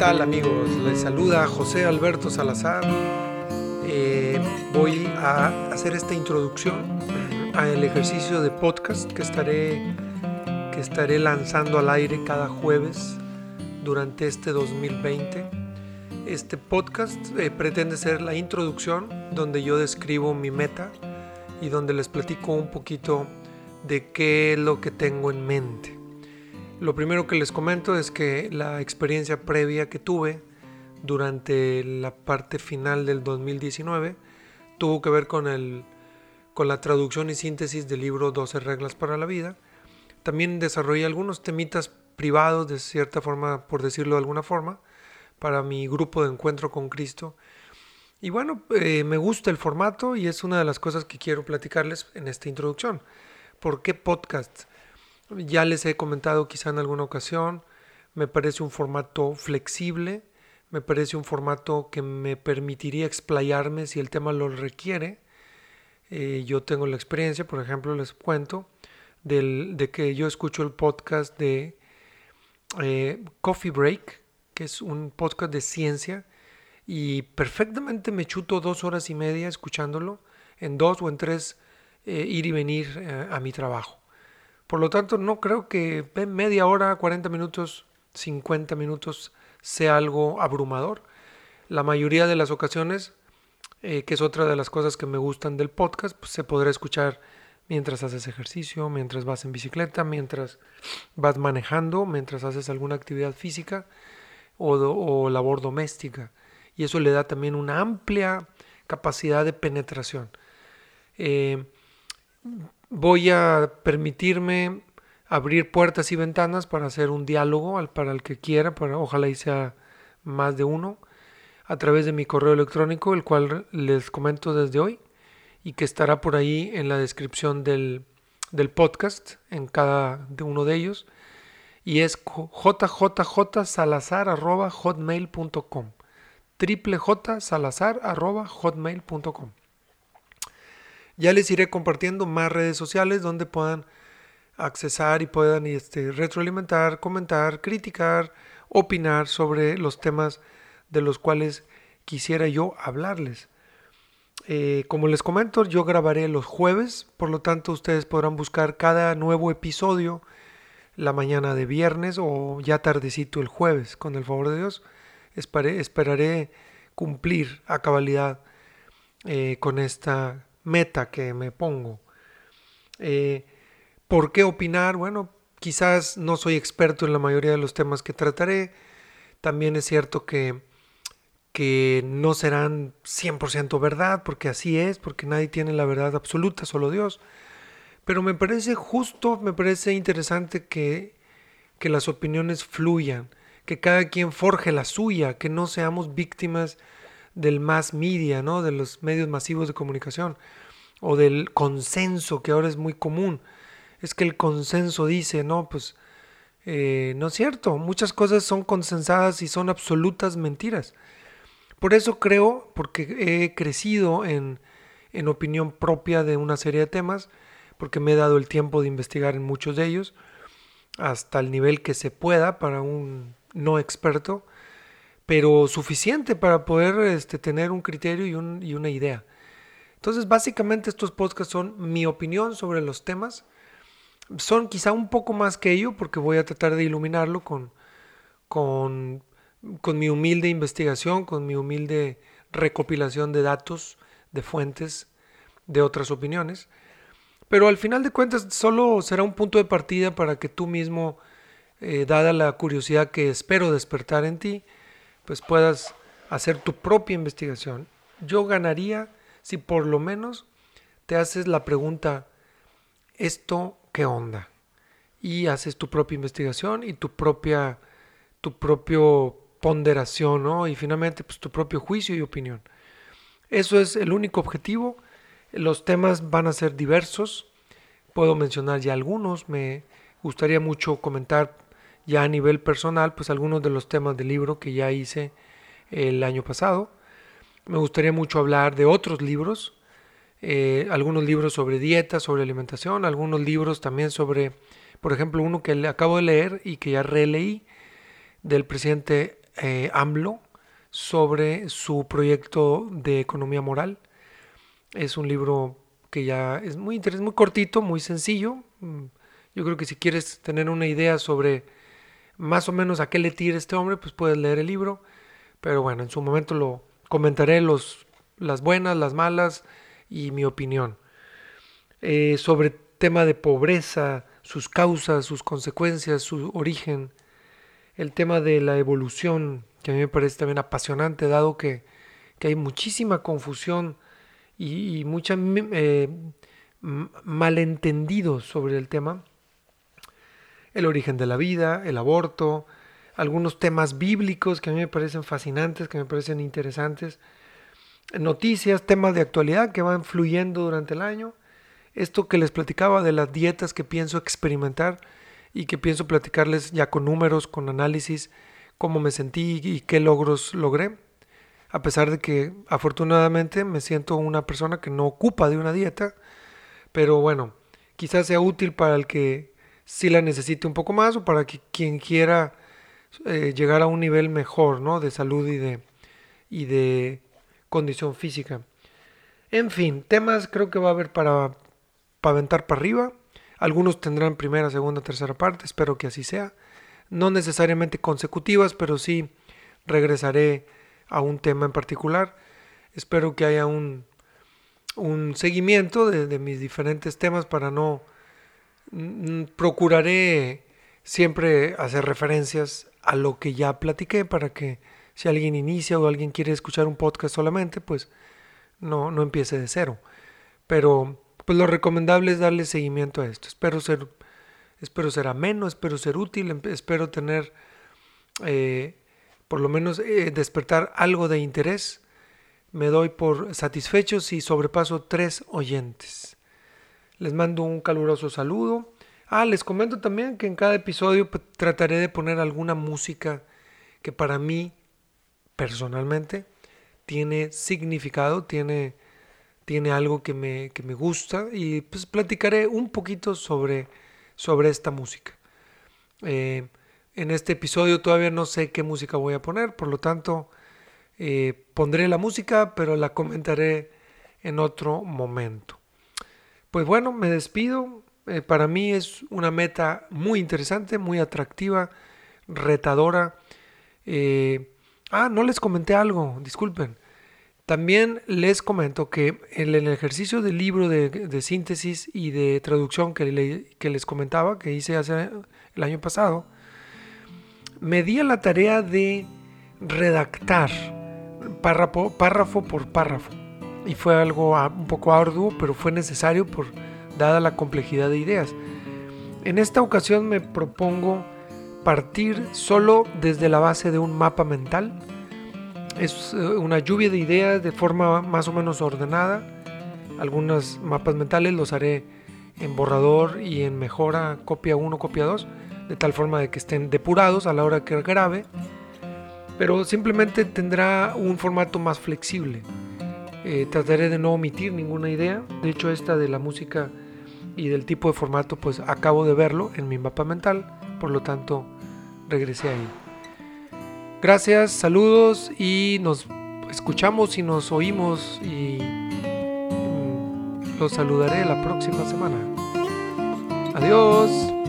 ¿Qué tal amigos? Les saluda José Alberto Salazar. Eh, voy a hacer esta introducción al ejercicio de podcast que estaré, que estaré lanzando al aire cada jueves durante este 2020. Este podcast eh, pretende ser la introducción donde yo describo mi meta y donde les platico un poquito de qué es lo que tengo en mente. Lo primero que les comento es que la experiencia previa que tuve durante la parte final del 2019 tuvo que ver con, el, con la traducción y síntesis del libro 12 reglas para la vida. También desarrollé algunos temitas privados, de cierta forma, por decirlo de alguna forma, para mi grupo de encuentro con Cristo. Y bueno, eh, me gusta el formato y es una de las cosas que quiero platicarles en esta introducción. ¿Por qué podcast? Ya les he comentado quizá en alguna ocasión, me parece un formato flexible, me parece un formato que me permitiría explayarme si el tema lo requiere. Eh, yo tengo la experiencia, por ejemplo, les cuento, de que yo escucho el podcast de eh, Coffee Break, que es un podcast de ciencia, y perfectamente me chuto dos horas y media escuchándolo, en dos o en tres eh, ir y venir a mi trabajo. Por lo tanto, no creo que media hora, 40 minutos, 50 minutos sea algo abrumador. La mayoría de las ocasiones, eh, que es otra de las cosas que me gustan del podcast, pues se podrá escuchar mientras haces ejercicio, mientras vas en bicicleta, mientras vas manejando, mientras haces alguna actividad física o, labor doméstica. Y eso le da también una amplia capacidad de penetración. Eh, voy a permitirme abrir puertas y ventanas para hacer un diálogo para el que quiera, ojalá y sea más de uno, a través de mi correo electrónico, el cual les comento desde hoy y que estará por ahí en la descripción del, del podcast, en cada de uno de ellos, y es jjjsalazar.hotmail.com triple hotmail.com ya les iré compartiendo más redes sociales donde puedan accesar y puedan este, retroalimentar, comentar, criticar, opinar sobre los temas de los cuales quisiera yo hablarles. Eh, como les comento, yo grabaré los jueves, por lo tanto ustedes podrán buscar cada nuevo episodio la mañana de viernes o ya tardecito el jueves, con el favor de Dios. esperaré cumplir a cabalidad eh, con esta meta que me pongo. Eh, ¿Por qué opinar? Bueno, quizás no soy experto en la mayoría de los temas que trataré. También es cierto que, que no serán 100% verdad, porque así es, porque nadie tiene la verdad absoluta, solo Dios. Pero me parece justo, me parece interesante que, que las opiniones fluyan, que cada quien forje la suya, que no seamos víctimas del mass media, ¿no? de los medios masivos de comunicación, o del consenso, que ahora es muy común. Es que el consenso dice, no, pues eh, no es cierto, muchas cosas son consensadas y son absolutas mentiras. Por eso creo, porque he crecido en, en opinión propia de una serie de temas, porque me he dado el tiempo de investigar en muchos de ellos, hasta el nivel que se pueda para un no experto, pero suficiente para poder este, tener un criterio y, un, y, una idea. Entonces, básicamente estos podcasts son mi opinión sobre los temas. Son quizá un poco más que ello, porque voy a tratar de iluminarlo con mi humilde investigación, con mi humilde recopilación de datos, de fuentes, de otras opiniones. Pero al final de cuentas solo será un punto de partida para que tú mismo, eh, dada la curiosidad que espero despertar en ti, pues puedas hacer tu propia investigación. Yo ganaría si por lo menos te haces la pregunta, ¿esto qué onda? Y haces tu propia investigación y tu propia, tu propio ponderación, ¿no? Y finalmente, pues tu propio juicio y opinión. Eso es el único objetivo. Los temas van a ser diversos. Puedo mencionar ya algunos. Me gustaría mucho comentar ya a nivel personal, pues algunos de los temas del libro que ya hice el año pasado. Me gustaría mucho hablar de otros libros, eh, algunos libros sobre dieta, sobre alimentación, algunos libros también sobre, por ejemplo, uno que acabo de leer y que ya releí del presidente eh, AMLO sobre su proyecto de economía moral. Es un libro que ya es muy interesante, muy cortito, muy sencillo. Mm, yo creo que si quieres tener una idea sobre más o menos a qué le tira este hombre, pues puedes leer el libro. Pero bueno, en su momento lo comentaré los, las buenas, las malas y mi opinión. Eh, sobre tema de pobreza, sus causas, sus consecuencias, su origen, el tema de la evolución, que a mí me parece también apasionante, dado que, hay muchísima confusión y, y mucha eh, malentendido sobre el tema. El origen de la vida, el aborto, algunos temas bíblicos que a mí me parecen fascinantes, que me parecen interesantes, noticias, temas de actualidad que van fluyendo durante el año. Esto que les platicaba de las dietas que pienso experimentar y que pienso platicarles ya con números, con análisis, cómo me sentí y qué logros logré. A pesar de que afortunadamente me siento una persona que no ocupa de una dieta, pero bueno, quizás sea útil para el que sí la necesite un poco más o para que quien quiera eh, llegar a un nivel mejor ¿no? de salud y de, y de condición física. En fin, temas creo que va a haber para, para para arriba. Algunos tendrán primera, segunda, tercera parte, espero que así sea. No necesariamente consecutivas, pero sí regresaré a un tema en particular. Espero que haya un, un seguimiento de, mis diferentes temas para no... Mm, procuraré siempre hacer referencias a lo que ya platiqué para que si alguien inicia o alguien quiere escuchar un podcast solamente, pues no, no empiece de cero. Pero pues lo recomendable es darle seguimiento a esto. Espero ser, espero ser ameno, espero ser útil, espero tener, eh, por lo menos eh, despertar algo de interés. Me doy por satisfecho si sobrepaso tres oyentes. Les mando un caluroso saludo. Ah, les comento también que en cada episodio pues, trataré de poner alguna música que para mí, personalmente, tiene significado, tiene tiene algo que me, que me gusta y pues platicaré un poquito sobre, sobre esta música. Eh, en este episodio todavía no sé qué música voy a poner, por lo tanto eh, pondré la música, pero la comentaré en otro momento. Pues bueno, me despido. Eh, para mí es una meta muy interesante, muy atractiva, retadora. ah, no les comenté algo, disculpen. También les comento que en el ejercicio del libro de, síntesis y de traducción que, les comentaba, que hice hace el año pasado, me di a la tarea de redactar párrafo por párrafo. Y fue algo un poco arduo, pero fue necesario por dada la complejidad de ideas. En esta ocasión me propongo partir solo desde la base de un mapa mental es eh, una lluvia de ideas de forma más o menos ordenada. Algunos mapas mentales los haré en borrador y en mejora copia 1, copia 2, de tal forma de que estén depurados a la hora que grabe, pero simplemente tendrá un formato más flexible. Eh, trataré de no omitir ninguna idea, de hecho esta de la música y del tipo de formato pues acabo de verlo en mi mapa mental, por lo tanto regresé ahí. Gracias, saludos y nos escuchamos y nos oímos y mm, los saludaré la próxima semana. Adiós.